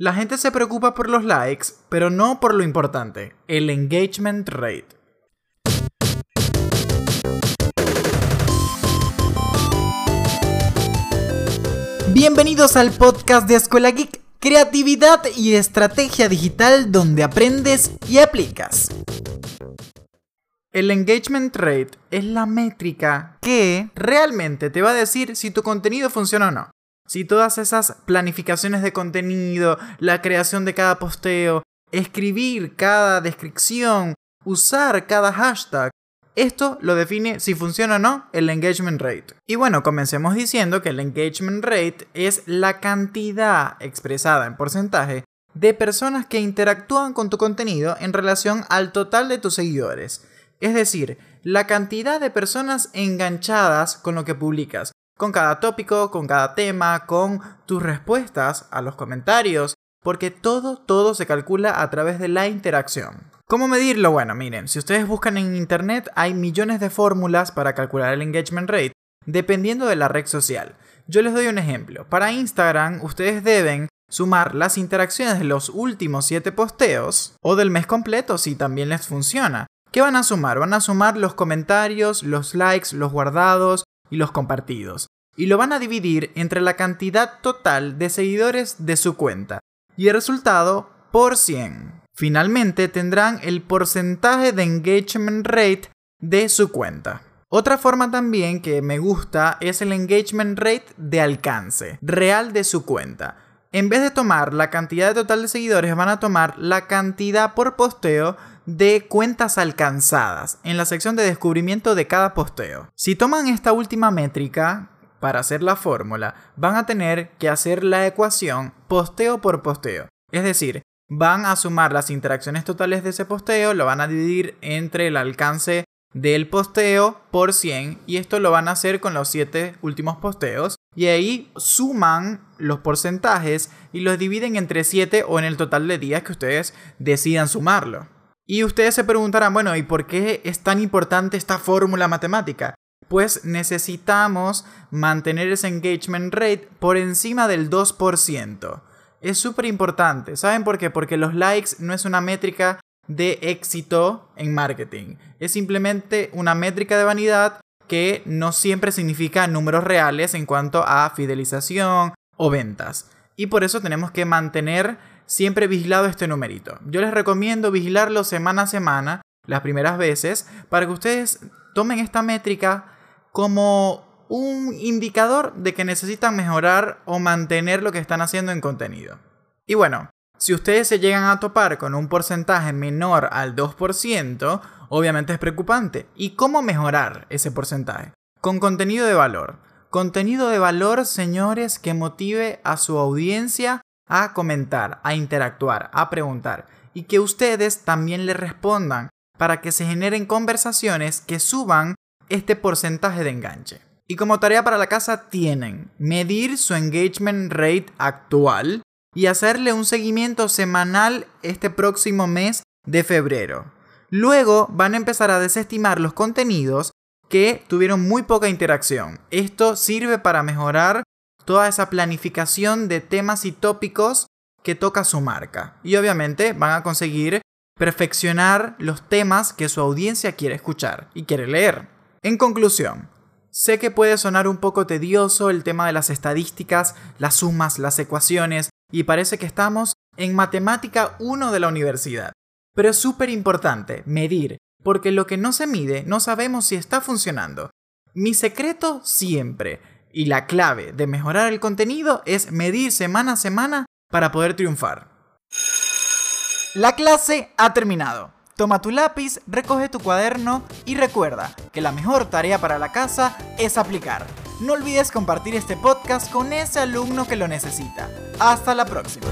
La gente se preocupa por los likes, pero no por lo importante, el engagement rate. Bienvenidos al podcast de Escuela Geek, creatividad y estrategia digital donde aprendes y aplicas. El engagement rate es la métrica que realmente te va a decir si tu contenido funciona o no. Si todas esas planificaciones de contenido, la creación de cada posteo, escribir cada descripción, usar cada hashtag, esto lo define si funciona o no el engagement rate. Y bueno, comencemos diciendo que el engagement rate es la cantidad expresada en porcentaje de personas que interactúan con tu contenido en relación al total de tus seguidores. Es decir, la cantidad de personas enganchadas con lo que publicas con cada tópico, con cada tema, con tus respuestas a los comentarios, porque todo, todo se calcula a través de la interacción. ¿Cómo medirlo? Bueno, miren, si ustedes buscan en internet hay millones de fórmulas para calcular el engagement rate, dependiendo de la red social. Yo les doy un ejemplo. Para Instagram, ustedes deben sumar las interacciones de los últimos 7 posteos o del mes completo si también les funciona. ¿Qué van a sumar? Van a sumar los comentarios, los likes, los guardados, y los compartidos, y lo van a dividir entre la cantidad total de seguidores de su cuenta, y el resultado por 100. Finalmente tendrán el porcentaje de engagement rate de su cuenta. Otra forma también que me gusta es el engagement rate de alcance real de su cuenta. En vez de tomar la cantidad total de seguidores, van a tomar la cantidad por posteo de cuentas alcanzadas en la sección de descubrimiento de cada posteo. Si toman esta última métrica para hacer la fórmula, van a tener que hacer la ecuación posteo por posteo. Es decir, van a sumar las interacciones totales de ese posteo, lo van a dividir entre el alcance del posteo por 100 y esto lo van a hacer con los 7 últimos posteos y ahí suman los porcentajes y los dividen entre 7 o en el total de días que ustedes decidan sumarlo. Y ustedes se preguntarán, bueno, ¿y por qué es tan importante esta fórmula matemática? Pues necesitamos mantener ese engagement rate por encima del 2%. Es súper importante. ¿Saben por qué? Porque los likes no es una métrica de éxito en marketing. Es simplemente una métrica de vanidad que no siempre significa números reales en cuanto a fidelización o ventas. Y por eso tenemos que mantener siempre vigilado este numerito. Yo les recomiendo vigilarlo semana a semana, las primeras veces, para que ustedes tomen esta métrica como un indicador de que necesitan mejorar o mantener lo que están haciendo en contenido. Y bueno, si ustedes se llegan a topar con un porcentaje menor al 2%, obviamente es preocupante. ¿Y cómo mejorar ese porcentaje? Con contenido de valor. Contenido de valor, señores, que motive a su audiencia a comentar, a interactuar, a preguntar y que ustedes también le respondan para que se generen conversaciones que suban este porcentaje de enganche. Y como tarea para la casa tienen medir su engagement rate actual y hacerle un seguimiento semanal este próximo mes de febrero. Luego van a empezar a desestimar los contenidos que tuvieron muy poca interacción. Esto sirve para mejorar toda esa planificación de temas y tópicos que toca su marca. Y obviamente van a conseguir perfeccionar los temas que su audiencia quiere escuchar y quiere leer. En conclusión, sé que puede sonar un poco tedioso el tema de las estadísticas, las sumas, las ecuaciones, y parece que estamos en matemática 1 de la universidad. Pero es súper importante medir, porque lo que no se mide no sabemos si está funcionando. Mi secreto siempre y la clave de mejorar el contenido es medir semana a semana para poder triunfar. La clase ha terminado. Toma tu lápiz, recoge tu cuaderno y recuerda que la mejor tarea para la casa es aplicar. No olvides compartir este podcast con ese alumno que lo necesita. Hasta la próxima.